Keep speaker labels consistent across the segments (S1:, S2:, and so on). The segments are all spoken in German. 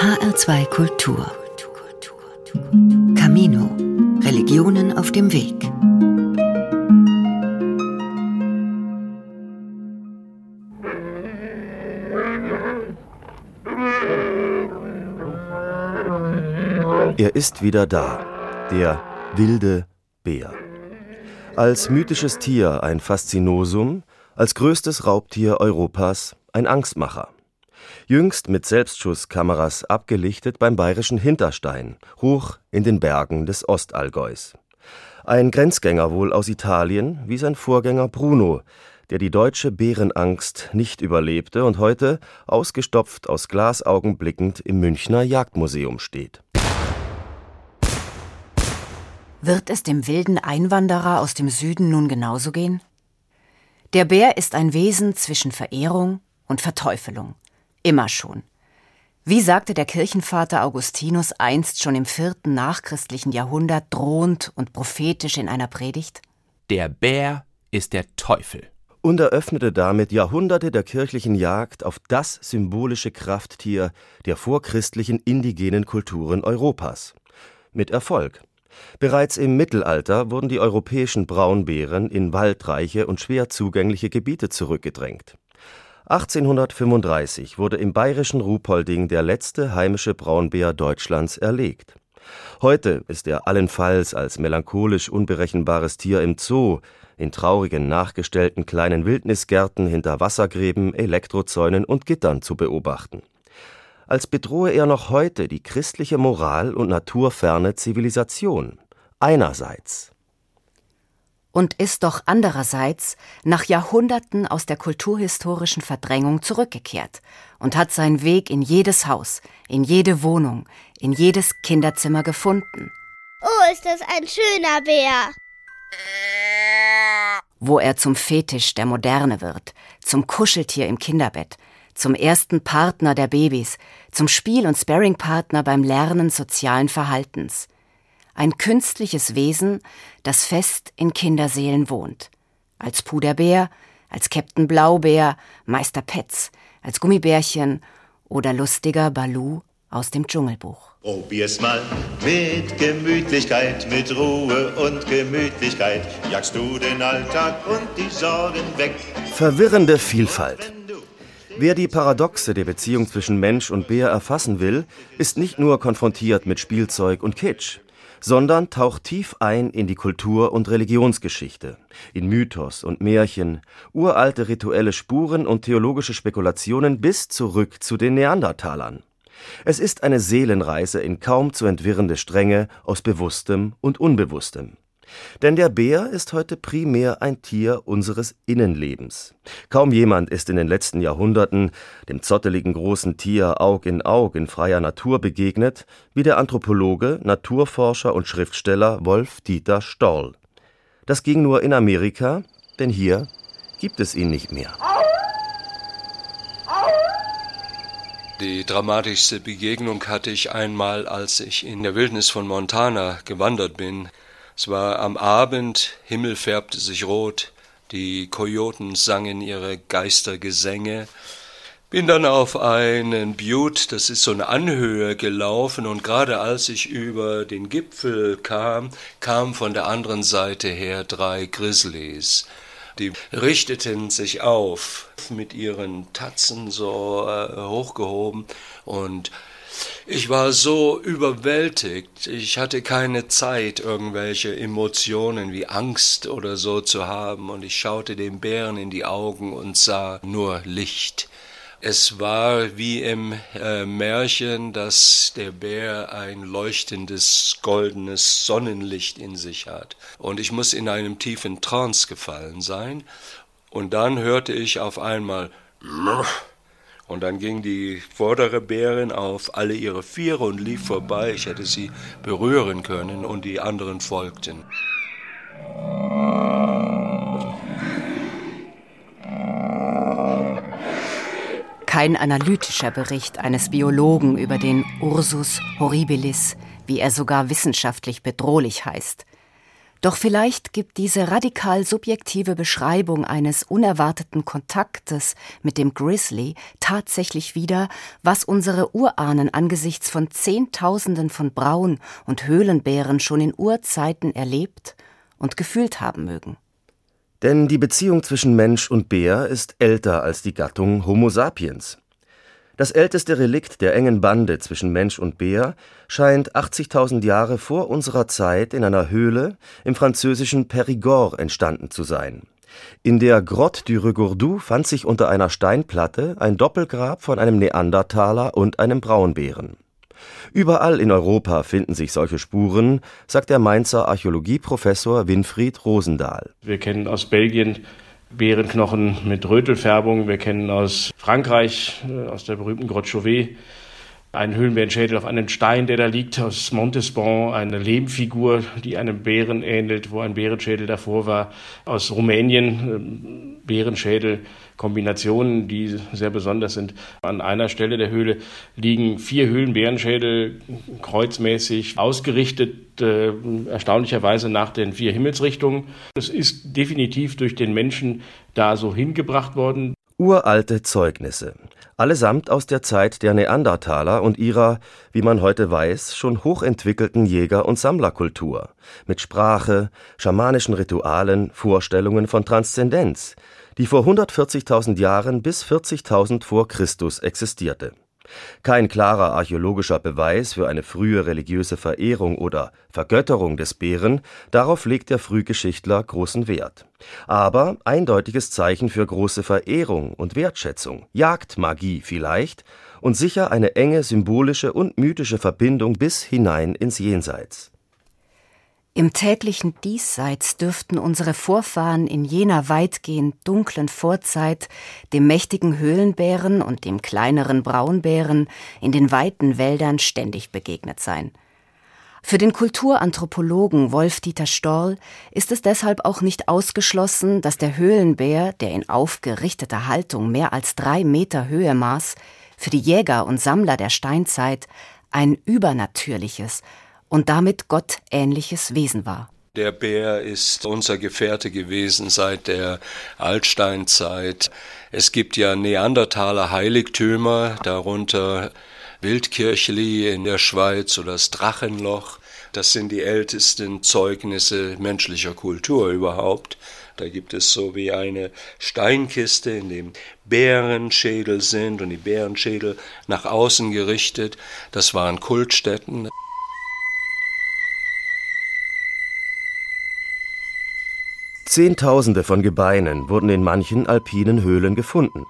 S1: HR2 Kultur. Camino. Religionen auf dem Weg.
S2: Er ist wieder da, der wilde Bär. Als mythisches Tier ein Faszinosum, als größtes Raubtier Europas ein Angstmacher. Jüngst mit Selbstschusskameras abgelichtet beim bayerischen Hinterstein, hoch in den Bergen des Ostallgäus. Ein Grenzgänger wohl aus Italien, wie sein Vorgänger Bruno, der die deutsche Bärenangst nicht überlebte und heute, ausgestopft aus Glasaugen blickend, im Münchner Jagdmuseum steht.
S3: Wird es dem wilden Einwanderer aus dem Süden nun genauso gehen? Der Bär ist ein Wesen zwischen Verehrung und Verteufelung. Immer schon. Wie sagte der Kirchenvater Augustinus einst schon im vierten nachchristlichen Jahrhundert drohend und prophetisch in einer Predigt?
S4: Der Bär ist der Teufel.
S2: Und eröffnete damit Jahrhunderte der kirchlichen Jagd auf das symbolische Krafttier der vorchristlichen indigenen Kulturen Europas. Mit Erfolg. Bereits im Mittelalter wurden die europäischen Braunbären in waldreiche und schwer zugängliche Gebiete zurückgedrängt. 1835 wurde im bayerischen Ruhpolding der letzte heimische Braunbär Deutschlands erlegt. Heute ist er allenfalls als melancholisch unberechenbares Tier im Zoo, in traurigen nachgestellten kleinen Wildnisgärten hinter Wassergräben, Elektrozäunen und Gittern zu beobachten als bedrohe er noch heute die christliche Moral und naturferne Zivilisation. Einerseits.
S3: Und ist doch andererseits nach Jahrhunderten aus der kulturhistorischen Verdrängung zurückgekehrt und hat seinen Weg in jedes Haus, in jede Wohnung, in jedes Kinderzimmer gefunden.
S5: Oh, ist das ein schöner Bär!
S3: Wo er zum Fetisch der Moderne wird, zum Kuscheltier im Kinderbett, zum ersten Partner der Babys, zum Spiel- und Sparringpartner beim Lernen sozialen Verhaltens. Ein künstliches Wesen, das fest in Kinderseelen wohnt. Als Puderbär, als Captain Blaubeer, Meister Petz, als Gummibärchen oder lustiger Balu aus dem Dschungelbuch.
S6: Probier's mal mit Gemütlichkeit, mit Ruhe und Gemütlichkeit. Jagst du den Alltag und die Sorgen weg.
S2: Verwirrende Vielfalt. Wer die Paradoxe der Beziehung zwischen Mensch und Bär erfassen will, ist nicht nur konfrontiert mit Spielzeug und Kitsch, sondern taucht tief ein in die Kultur- und Religionsgeschichte, in Mythos und Märchen, uralte rituelle Spuren und theologische Spekulationen bis zurück zu den Neandertalern. Es ist eine Seelenreise in kaum zu entwirrende Stränge aus Bewusstem und Unbewusstem. Denn der Bär ist heute primär ein Tier unseres Innenlebens. Kaum jemand ist in den letzten Jahrhunderten dem zotteligen großen Tier Aug in Aug in freier Natur begegnet, wie der Anthropologe, Naturforscher und Schriftsteller Wolf Dieter Stoll. Das ging nur in Amerika, denn hier gibt es ihn nicht mehr.
S7: Die dramatischste Begegnung hatte ich einmal, als ich in der Wildnis von Montana gewandert bin. Es war am Abend, Himmel färbte sich rot, die Kojoten sangen ihre Geistergesänge. Bin dann auf einen Butte, das ist so eine Anhöhe, gelaufen und gerade als ich über den Gipfel kam, kamen von der anderen Seite her drei Grizzlies. Die richteten sich auf, mit ihren Tatzen so äh, hochgehoben und ich war so überwältigt, ich hatte keine Zeit, irgendwelche Emotionen wie Angst oder so zu haben, und ich schaute dem Bären in die Augen und sah nur Licht. Es war wie im äh, Märchen, dass der Bär ein leuchtendes, goldenes Sonnenlicht in sich hat. Und ich muss in einem tiefen Trance gefallen sein. Und dann hörte ich auf einmal und dann ging die vordere Bärin auf alle ihre Viere und lief vorbei. Ich hätte sie berühren können und die anderen folgten.
S3: Kein analytischer Bericht eines Biologen über den Ursus horribilis, wie er sogar wissenschaftlich bedrohlich heißt. Doch vielleicht gibt diese radikal subjektive Beschreibung eines unerwarteten Kontaktes mit dem Grizzly tatsächlich wieder, was unsere Urahnen angesichts von Zehntausenden von Braun- und Höhlenbären schon in Urzeiten erlebt und gefühlt haben mögen.
S2: Denn die Beziehung zwischen Mensch und Bär ist älter als die Gattung Homo sapiens. Das älteste Relikt der engen Bande zwischen Mensch und Bär scheint 80.000 Jahre vor unserer Zeit in einer Höhle im französischen Périgord entstanden zu sein. In der Grotte du Regourdou fand sich unter einer Steinplatte ein Doppelgrab von einem Neandertaler und einem Braunbären. Überall in Europa finden sich solche Spuren, sagt der Mainzer Archäologieprofessor Winfried Rosendahl.
S8: Wir kennen aus Belgien Bärenknochen mit Rötelfärbung. Wir kennen aus Frankreich, äh, aus der berühmten Grotte Chauvet, einen Höhlenbärenschädel auf einem Stein, der da liegt, aus Montespan, eine Lehmfigur, die einem Bären ähnelt, wo ein Bärenschädel davor war, aus Rumänien, ähm, Bärenschädel, Kombinationen, die sehr besonders sind. An einer Stelle der Höhle liegen vier Höhlenbärenschädel kreuzmäßig ausgerichtet, äh, erstaunlicherweise nach den vier Himmelsrichtungen. Es ist definitiv durch den Menschen da so hingebracht worden.
S2: Uralte Zeugnisse allesamt aus der Zeit der Neandertaler und ihrer, wie man heute weiß, schon hochentwickelten Jäger- und Sammlerkultur, mit Sprache, schamanischen Ritualen, Vorstellungen von Transzendenz, die vor 140.000 Jahren bis 40.000 vor Christus existierte kein klarer archäologischer Beweis für eine frühe religiöse Verehrung oder Vergötterung des Bären, darauf legt der Frühgeschichtler großen Wert. Aber eindeutiges Zeichen für große Verehrung und Wertschätzung, Jagdmagie vielleicht und sicher eine enge symbolische und mythische Verbindung bis hinein ins Jenseits
S3: im täglichen Diesseits dürften unsere Vorfahren in jener weitgehend dunklen Vorzeit dem mächtigen Höhlenbären und dem kleineren Braunbären in den weiten Wäldern ständig begegnet sein. Für den Kulturanthropologen Wolf-Dieter Storl ist es deshalb auch nicht ausgeschlossen, dass der Höhlenbär, der in aufgerichteter Haltung mehr als drei Meter Höhe maß, für die Jäger und Sammler der Steinzeit ein übernatürliches, und damit gottähnliches Wesen war.
S7: Der Bär ist unser Gefährte gewesen seit der Altsteinzeit. Es gibt ja Neandertaler Heiligtümer, darunter Wildkirchli in der Schweiz oder das Drachenloch. Das sind die ältesten Zeugnisse menschlicher Kultur überhaupt. Da gibt es so wie eine Steinkiste, in dem Bärenschädel sind und die Bärenschädel nach außen gerichtet. Das waren Kultstätten.
S2: Zehntausende von Gebeinen wurden in manchen alpinen Höhlen gefunden.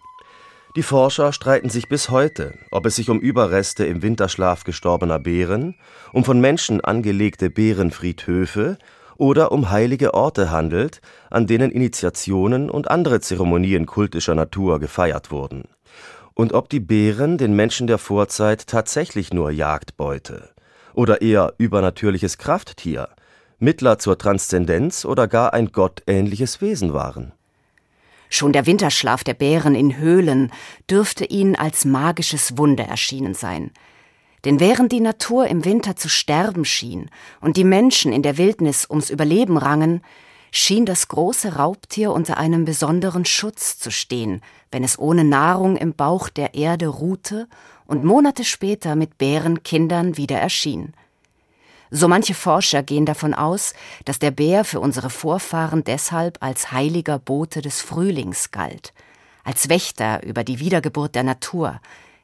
S2: Die Forscher streiten sich bis heute, ob es sich um Überreste im Winterschlaf gestorbener Bären, um von Menschen angelegte Bärenfriedhöfe oder um heilige Orte handelt, an denen Initiationen und andere Zeremonien kultischer Natur gefeiert wurden. Und ob die Bären den Menschen der Vorzeit tatsächlich nur Jagdbeute oder eher übernatürliches Krafttier, Mittler zur Transzendenz oder gar ein gottähnliches Wesen waren.
S3: Schon der Winterschlaf der Bären in Höhlen dürfte ihnen als magisches Wunder erschienen sein. Denn während die Natur im Winter zu sterben schien und die Menschen in der Wildnis ums Überleben rangen, schien das große Raubtier unter einem besonderen Schutz zu stehen, wenn es ohne Nahrung im Bauch der Erde ruhte und Monate später mit Bärenkindern wieder erschien. So manche Forscher gehen davon aus, dass der Bär für unsere Vorfahren deshalb als heiliger Bote des Frühlings galt, als Wächter über die Wiedergeburt der Natur,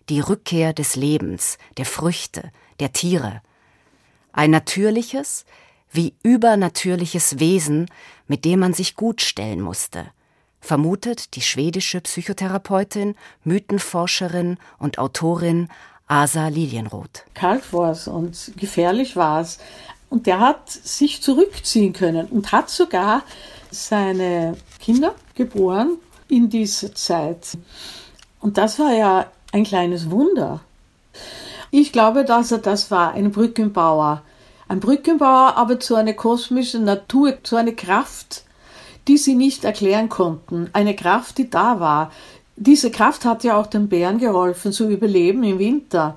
S3: die Rückkehr des Lebens, der Früchte, der Tiere. Ein natürliches, wie übernatürliches Wesen, mit dem man sich gut stellen musste, vermutet die schwedische Psychotherapeutin, Mythenforscherin und Autorin Asa Lilienroth.
S9: Kalt war es und gefährlich war es. Und der hat sich zurückziehen können und hat sogar seine Kinder geboren in dieser Zeit. Und das war ja ein kleines Wunder. Ich glaube, dass er das war, ein Brückenbauer. Ein Brückenbauer, aber zu einer kosmischen Natur, zu einer Kraft, die sie nicht erklären konnten. Eine Kraft, die da war, diese Kraft hat ja auch den Bären geholfen zu überleben im Winter.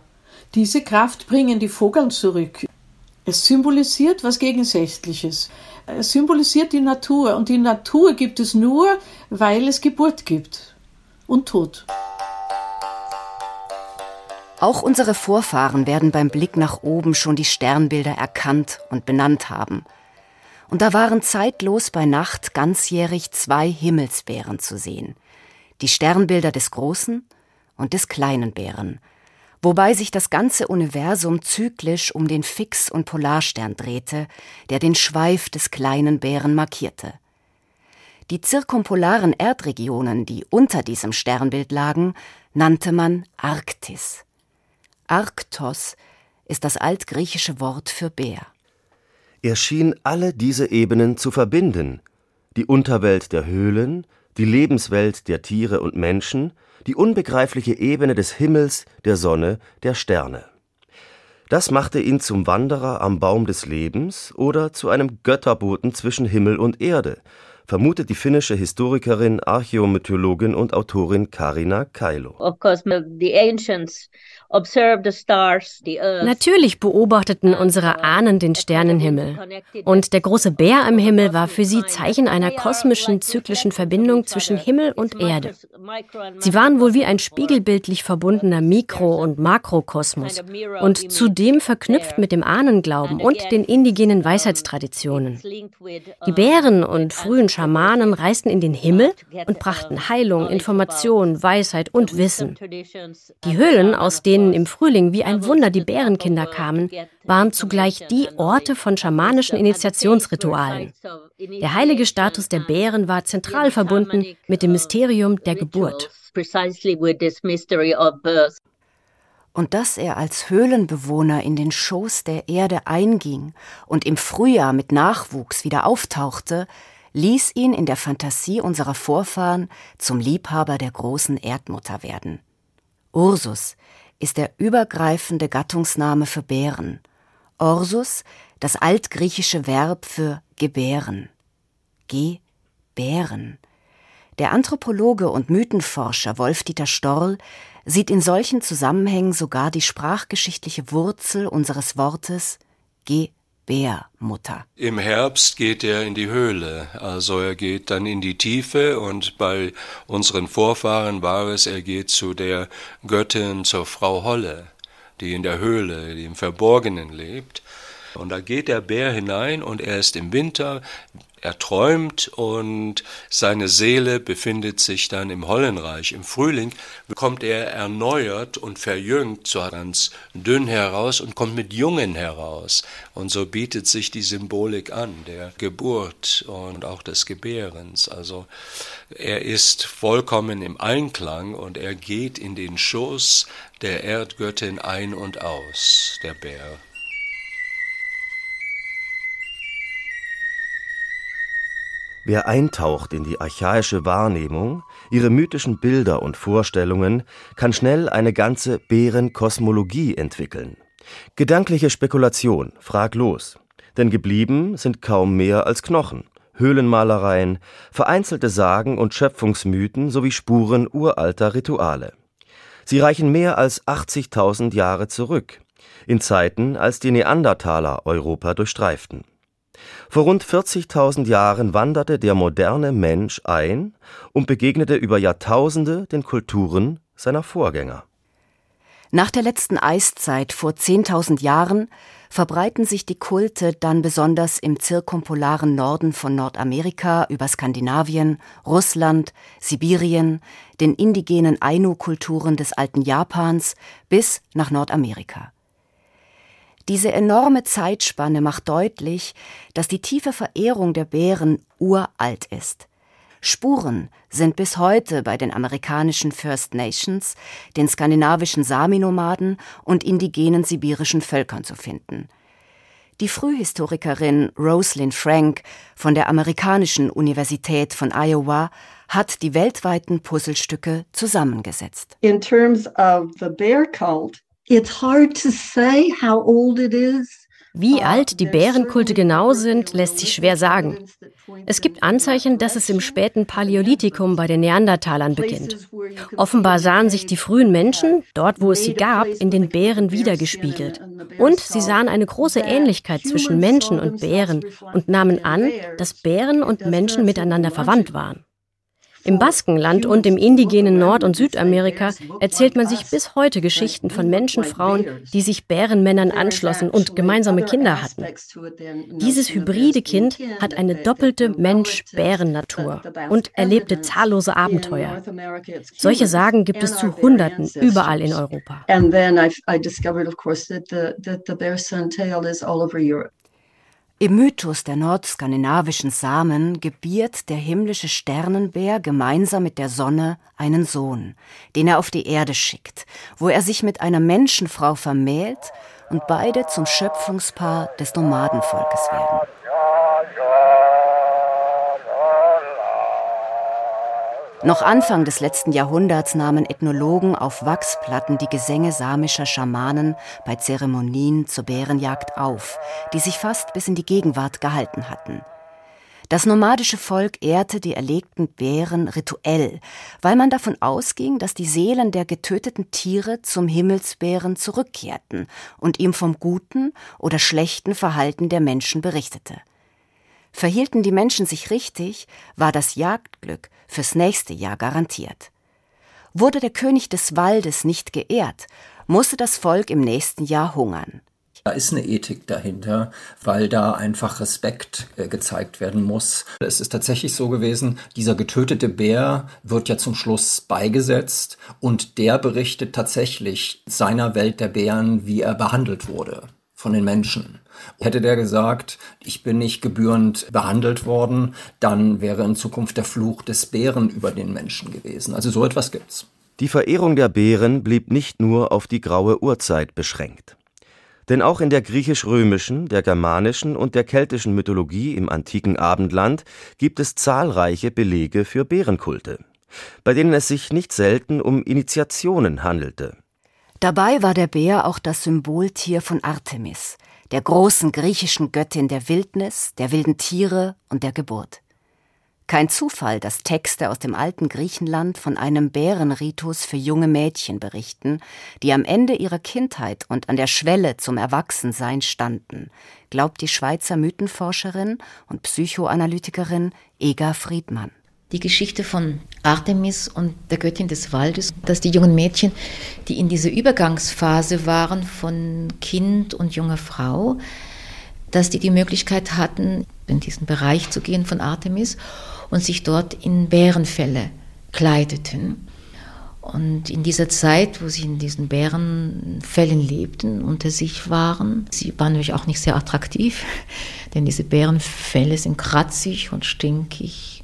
S9: Diese Kraft bringen die Vogeln zurück. Es symbolisiert was Gegensätzliches. Es symbolisiert die Natur und die Natur gibt es nur, weil es Geburt gibt und Tod.
S3: Auch unsere Vorfahren werden beim Blick nach oben schon die Sternbilder erkannt und benannt haben. Und da waren zeitlos bei Nacht ganzjährig zwei Himmelsbären zu sehen. Die Sternbilder des großen und des kleinen Bären, wobei sich das ganze Universum zyklisch um den Fix- und Polarstern drehte, der den Schweif des kleinen Bären markierte. Die zirkumpolaren Erdregionen, die unter diesem Sternbild lagen, nannte man Arktis. Arktos ist das altgriechische Wort für Bär.
S2: Er schien alle diese Ebenen zu verbinden, die Unterwelt der Höhlen, die Lebenswelt der Tiere und Menschen, die unbegreifliche Ebene des Himmels, der Sonne, der Sterne. Das machte ihn zum Wanderer am Baum des Lebens oder zu einem Götterboten zwischen Himmel und Erde, vermutet die finnische Historikerin, Archäomythologin und Autorin Karina Kailo.
S10: Of course, the ancients
S11: Natürlich beobachteten unsere Ahnen den Sternenhimmel. Und der große Bär am Himmel war für sie Zeichen einer kosmischen, zyklischen Verbindung zwischen Himmel und Erde. Sie waren wohl wie ein spiegelbildlich verbundener Mikro- und Makrokosmos und zudem verknüpft mit dem Ahnenglauben und den indigenen Weisheitstraditionen. Die Bären und frühen Schamanen reisten in den Himmel und brachten Heilung, Information, Weisheit und Wissen. Die Höhlen, aus denen denen im Frühling wie ein Wunder die Bärenkinder kamen, waren zugleich die Orte von schamanischen Initiationsritualen. Der heilige Status der Bären war zentral verbunden mit dem Mysterium der Geburt.
S3: Und dass er als Höhlenbewohner in den Schoß der Erde einging und im Frühjahr mit Nachwuchs wieder auftauchte, ließ ihn in der Fantasie unserer Vorfahren zum Liebhaber der großen Erdmutter werden. Ursus, ist der übergreifende Gattungsname für Bären. Orsus, das altgriechische Verb für gebären. Gebären. Der Anthropologe und Mythenforscher Wolf-Dieter Storl sieht in solchen Zusammenhängen sogar die sprachgeschichtliche Wurzel unseres Wortes Gebären. Bärmutter.
S7: Im Herbst geht er in die Höhle, also er geht dann in die Tiefe und bei unseren Vorfahren war es, er geht zu der Göttin, zur Frau Holle, die in der Höhle, die im Verborgenen lebt. Und da geht der Bär hinein und er ist im Winter er träumt und seine Seele befindet sich dann im Hollenreich. Im Frühling kommt er erneuert und verjüngt, so ganz dünn heraus und kommt mit Jungen heraus. Und so bietet sich die Symbolik an, der Geburt und auch des Gebärens. Also er ist vollkommen im Einklang und er geht in den Schoß der Erdgöttin ein und aus, der Bär.
S2: Wer eintaucht in die archaische Wahrnehmung, ihre mythischen Bilder und Vorstellungen, kann schnell eine ganze Bärenkosmologie entwickeln. Gedankliche Spekulation, fraglos. Denn geblieben sind kaum mehr als Knochen, Höhlenmalereien, vereinzelte Sagen und Schöpfungsmythen sowie Spuren uralter Rituale. Sie reichen mehr als 80.000 Jahre zurück, in Zeiten, als die Neandertaler Europa durchstreiften. Vor rund 40.000 Jahren wanderte der moderne Mensch ein und begegnete über Jahrtausende den Kulturen seiner Vorgänger.
S3: Nach der letzten Eiszeit vor 10.000 Jahren verbreiten sich die Kulte dann besonders im zirkumpolaren Norden von Nordamerika über Skandinavien, Russland, Sibirien, den indigenen Ainu-Kulturen des alten Japans bis nach Nordamerika. Diese enorme Zeitspanne macht deutlich, dass die tiefe Verehrung der Bären uralt ist. Spuren sind bis heute bei den amerikanischen First Nations, den skandinavischen Sami-Nomaden und indigenen sibirischen Völkern zu finden. Die Frühhistorikerin Rosalind Frank von der amerikanischen Universität von Iowa hat die weltweiten Puzzlestücke zusammengesetzt.
S12: In terms of the bear cult, It's hard to say how old it is.
S11: Wie alt die Bärenkulte genau sind, lässt sich schwer sagen. Es gibt Anzeichen, dass es im späten Paläolithikum bei den Neandertalern beginnt. Offenbar sahen sich die frühen Menschen, dort wo es sie gab, in den Bären wiedergespiegelt. Und sie sahen eine große Ähnlichkeit zwischen Menschen und Bären und nahmen an, dass Bären und Menschen miteinander verwandt waren. Im Baskenland und im indigenen Nord- und Südamerika erzählt man sich bis heute Geschichten von Menschenfrauen, die sich Bärenmännern anschlossen und gemeinsame Kinder hatten. Dieses hybride Kind hat eine doppelte Mensch-Bären-Natur und erlebte zahllose Abenteuer. Solche Sagen gibt es zu Hunderten überall in Europa.
S3: Im Mythos der nordskandinavischen Samen gebiert der himmlische Sternenbär gemeinsam mit der Sonne einen Sohn, den er auf die Erde schickt, wo er sich mit einer Menschenfrau vermählt und beide zum Schöpfungspaar des Nomadenvolkes werden. Noch Anfang des letzten Jahrhunderts nahmen Ethnologen auf Wachsplatten die Gesänge samischer Schamanen bei Zeremonien zur Bärenjagd auf, die sich fast bis in die Gegenwart gehalten hatten. Das nomadische Volk ehrte die erlegten Bären rituell, weil man davon ausging, dass die Seelen der getöteten Tiere zum Himmelsbären zurückkehrten und ihm vom guten oder schlechten Verhalten der Menschen berichtete. Verhielten die Menschen sich richtig, war das Jagdglück fürs nächste Jahr garantiert. Wurde der König des Waldes nicht geehrt, musste das Volk im nächsten Jahr hungern.
S12: Da ist eine Ethik dahinter, weil da einfach Respekt äh, gezeigt werden muss. Es ist tatsächlich so gewesen, dieser getötete Bär wird ja zum Schluss beigesetzt und der berichtet tatsächlich seiner Welt der Bären, wie er behandelt wurde von den Menschen. Hätte der gesagt, ich bin nicht gebührend behandelt worden, dann wäre in Zukunft der Fluch des Bären über den Menschen gewesen. Also so etwas gibt's.
S2: Die Verehrung der Bären blieb nicht nur auf die graue Urzeit beschränkt. Denn auch in der griechisch-römischen, der germanischen und der keltischen Mythologie im antiken Abendland gibt es zahlreiche Belege für Bärenkulte, bei denen es sich nicht selten um Initiationen handelte.
S3: Dabei war der Bär auch das Symboltier von Artemis, der großen griechischen Göttin der Wildnis, der wilden Tiere und der Geburt. Kein Zufall, dass Texte aus dem alten Griechenland von einem Bärenritus für junge Mädchen berichten, die am Ende ihrer Kindheit und an der Schwelle zum Erwachsensein standen, glaubt die Schweizer Mythenforscherin und Psychoanalytikerin Ega Friedmann
S13: die Geschichte von Artemis und der Göttin des Waldes, dass die jungen Mädchen, die in dieser Übergangsphase waren von Kind und junger Frau, dass die die Möglichkeit hatten, in diesen Bereich zu gehen von Artemis und sich dort in Bärenfälle kleideten. Und in dieser Zeit, wo sie in diesen Bärenfällen lebten, unter sich waren, sie waren natürlich auch nicht sehr attraktiv, denn diese Bärenfälle sind kratzig und stinkig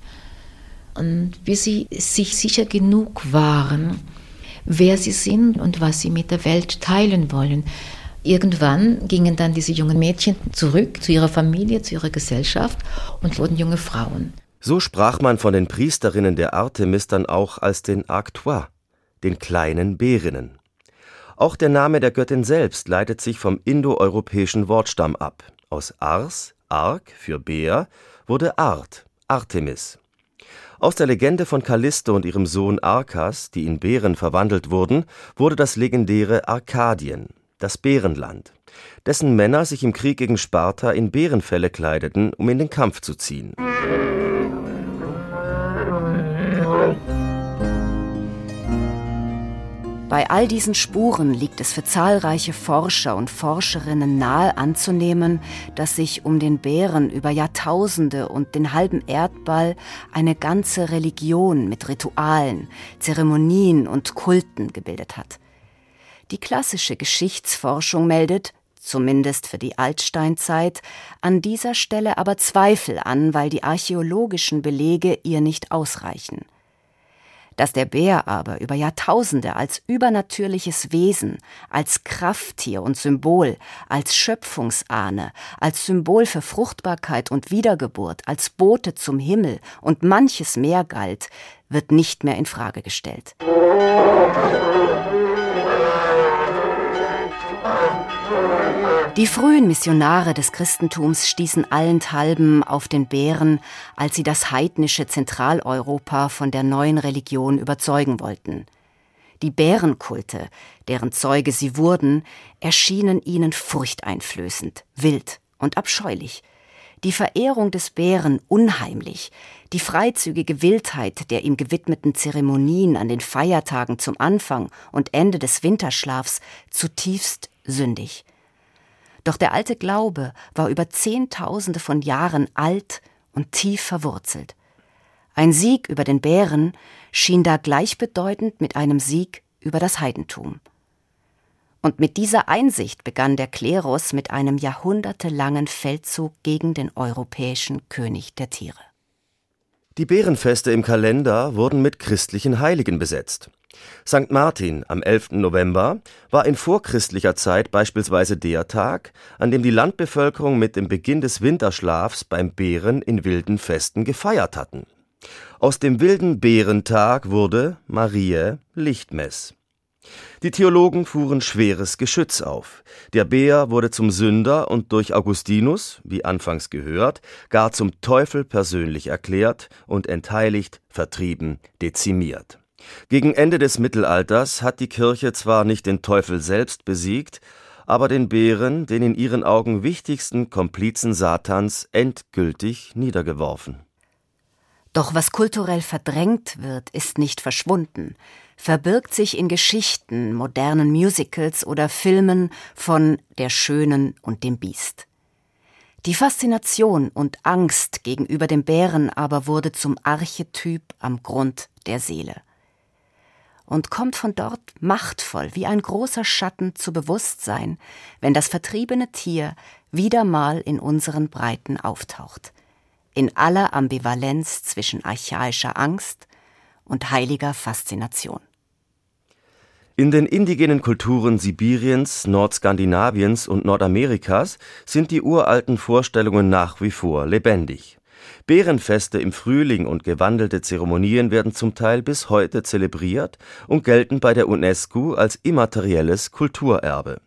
S13: und bis sie sich sicher genug waren, wer sie sind und was sie mit der Welt teilen wollen. Irgendwann gingen dann diese jungen Mädchen zurück zu ihrer Familie, zu ihrer Gesellschaft und wurden junge Frauen.
S2: So sprach man von den Priesterinnen der Artemis dann auch als den Arctois, den kleinen Bärinnen. Auch der Name der Göttin selbst leitet sich vom indoeuropäischen Wortstamm ab. Aus Ars, Ark für Bär, wurde Art, Artemis. Aus der Legende von Callisto und ihrem Sohn Arkas, die in Bären verwandelt wurden, wurde das legendäre Arkadien, das Bärenland, dessen Männer sich im Krieg gegen Sparta in Bärenfelle kleideten, um in den Kampf zu ziehen.
S3: Bei all diesen Spuren liegt es für zahlreiche Forscher und Forscherinnen nahe anzunehmen, dass sich um den Bären über Jahrtausende und den halben Erdball eine ganze Religion mit Ritualen, Zeremonien und Kulten gebildet hat. Die klassische Geschichtsforschung meldet, zumindest für die Altsteinzeit, an dieser Stelle aber Zweifel an, weil die archäologischen Belege ihr nicht ausreichen. Dass der Bär aber über Jahrtausende als übernatürliches Wesen, als Krafttier und Symbol, als Schöpfungsahne, als Symbol für Fruchtbarkeit und Wiedergeburt, als Bote zum Himmel und manches mehr galt, wird nicht mehr in Frage gestellt. Die frühen Missionare des Christentums stießen allenthalben auf den Bären, als sie das heidnische Zentraleuropa von der neuen Religion überzeugen wollten. Die Bärenkulte, deren Zeuge sie wurden, erschienen ihnen furchteinflößend, wild und abscheulich. Die Verehrung des Bären unheimlich, die freizügige Wildheit der ihm gewidmeten Zeremonien an den Feiertagen zum Anfang und Ende des Winterschlafs zutiefst sündig. Doch der alte Glaube war über Zehntausende von Jahren alt und tief verwurzelt. Ein Sieg über den Bären schien da gleichbedeutend mit einem Sieg über das Heidentum. Und mit dieser Einsicht begann der Klerus mit einem jahrhundertelangen Feldzug gegen den europäischen König der Tiere.
S2: Die Bärenfeste im Kalender wurden mit christlichen Heiligen besetzt. St. Martin am 11. November war in vorchristlicher Zeit beispielsweise der Tag, an dem die Landbevölkerung mit dem Beginn des Winterschlafs beim Bären in wilden Festen gefeiert hatten. Aus dem wilden Bärentag wurde Marie Lichtmess. Die Theologen fuhren schweres Geschütz auf. Der Bär wurde zum Sünder und durch Augustinus, wie anfangs gehört, gar zum Teufel persönlich erklärt und entheiligt, vertrieben, dezimiert. Gegen Ende des Mittelalters hat die Kirche zwar nicht den Teufel selbst besiegt, aber den Bären, den in ihren Augen wichtigsten Komplizen Satans, endgültig niedergeworfen.
S3: Doch was kulturell verdrängt wird, ist nicht verschwunden, verbirgt sich in Geschichten, modernen Musicals oder Filmen von Der Schönen und dem Biest. Die Faszination und Angst gegenüber dem Bären aber wurde zum Archetyp am Grund der Seele und kommt von dort machtvoll wie ein großer Schatten zu Bewusstsein, wenn das vertriebene Tier wieder mal in unseren Breiten auftaucht, in aller Ambivalenz zwischen archaischer Angst und heiliger Faszination.
S2: In den indigenen Kulturen Sibiriens, Nordskandinaviens und Nordamerikas sind die uralten Vorstellungen nach wie vor lebendig. Bärenfeste im Frühling und gewandelte Zeremonien werden zum Teil bis heute zelebriert und gelten bei der UNESCO als immaterielles Kulturerbe.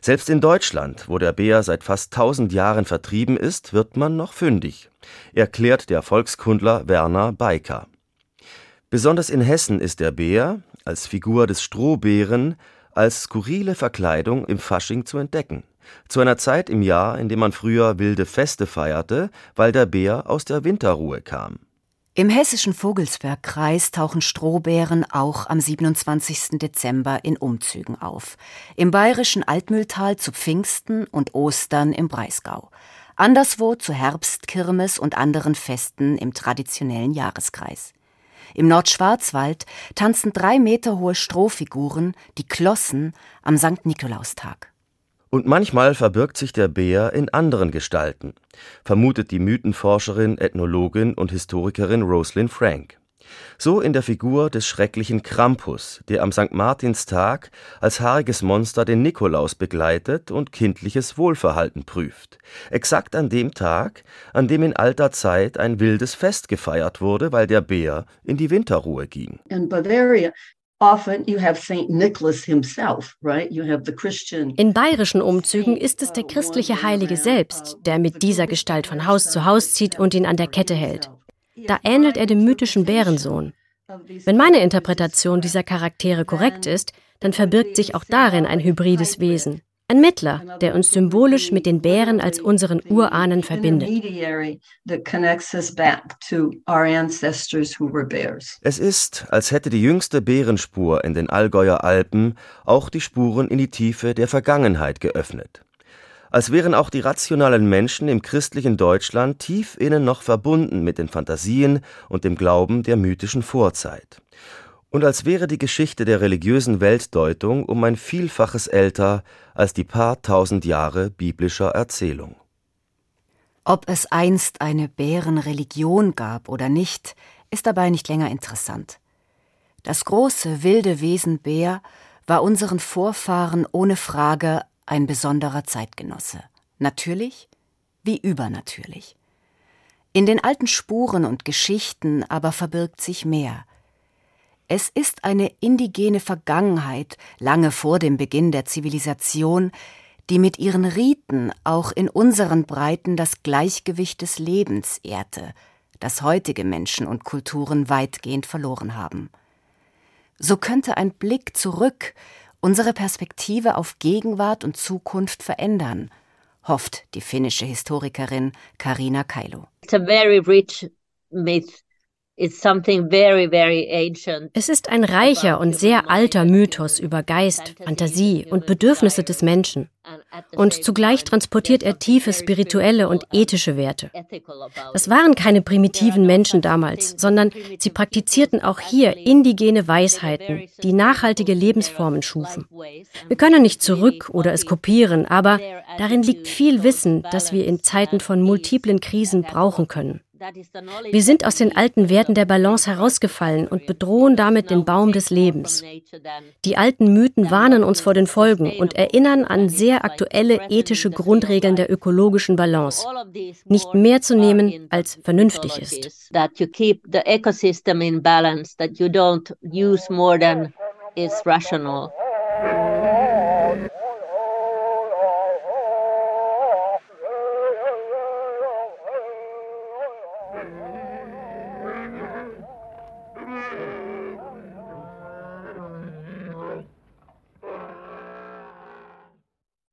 S2: Selbst in Deutschland, wo der Bär seit fast tausend Jahren vertrieben ist, wird man noch fündig, erklärt der Volkskundler Werner Beiker. Besonders in Hessen ist der Bär, als Figur des Strohbären, als skurrile Verkleidung im Fasching zu entdecken zu einer Zeit im Jahr, in dem man früher wilde Feste feierte, weil der Bär aus der Winterruhe kam.
S3: Im hessischen Vogelsbergkreis tauchen Strohbären auch am 27. Dezember in Umzügen auf. Im bayerischen Altmühltal zu Pfingsten und Ostern im Breisgau. Anderswo zu Herbstkirmes und anderen Festen im traditionellen Jahreskreis. Im Nordschwarzwald tanzen drei Meter hohe Strohfiguren, die Klossen, am St. Nikolaustag.
S2: Und manchmal verbirgt sich der Bär in anderen Gestalten, vermutet die Mythenforscherin, Ethnologin und Historikerin Rosalind Frank. So in der Figur des schrecklichen Krampus, der am St. Martinstag als haariges Monster den Nikolaus begleitet und kindliches Wohlverhalten prüft. Exakt an dem Tag, an dem in alter Zeit ein wildes Fest gefeiert wurde, weil der Bär in die Winterruhe ging.
S14: In Bavaria
S11: in bayerischen Umzügen ist es der christliche Heilige selbst, der mit dieser Gestalt von Haus zu Haus zieht und ihn an der Kette hält. Da ähnelt er dem mythischen Bärensohn. Wenn meine Interpretation dieser Charaktere korrekt ist, dann verbirgt sich auch darin ein hybrides Wesen. Ein Mittler, der uns symbolisch mit den Bären als unseren Urahnen verbindet.
S2: Es ist, als hätte die jüngste Bärenspur in den Allgäuer Alpen auch die Spuren in die Tiefe der Vergangenheit geöffnet. Als wären auch die rationalen Menschen im christlichen Deutschland tief innen noch verbunden mit den Fantasien und dem Glauben der mythischen Vorzeit und als wäre die Geschichte der religiösen Weltdeutung um ein Vielfaches älter als die paar tausend Jahre biblischer Erzählung.
S3: Ob es einst eine Bärenreligion gab oder nicht, ist dabei nicht länger interessant. Das große, wilde Wesen Bär war unseren Vorfahren ohne Frage ein besonderer Zeitgenosse. Natürlich wie übernatürlich. In den alten Spuren und Geschichten aber verbirgt sich mehr – es ist eine indigene Vergangenheit, lange vor dem Beginn der Zivilisation, die mit ihren Riten auch in unseren Breiten das Gleichgewicht des Lebens ehrte, das heutige Menschen und Kulturen weitgehend verloren haben. So könnte ein Blick zurück unsere Perspektive auf Gegenwart und Zukunft verändern, hofft die finnische Historikerin Karina Kailo.
S10: It's a very rich myth
S11: es ist ein reicher und sehr alter Mythos über Geist, Fantasie und Bedürfnisse des Menschen. Und zugleich transportiert er tiefe spirituelle und ethische Werte. Das waren keine primitiven Menschen damals, sondern sie praktizierten auch hier indigene Weisheiten, die nachhaltige Lebensformen schufen. Wir können nicht zurück oder es kopieren, aber darin liegt viel Wissen, das wir in Zeiten von multiplen Krisen brauchen können. Wir sind aus den alten Werten der Balance herausgefallen und bedrohen damit den Baum des Lebens. Die alten Mythen warnen uns vor den Folgen und erinnern an sehr aktuelle ethische Grundregeln der ökologischen Balance. Nicht mehr zu nehmen, als vernünftig ist. is rational.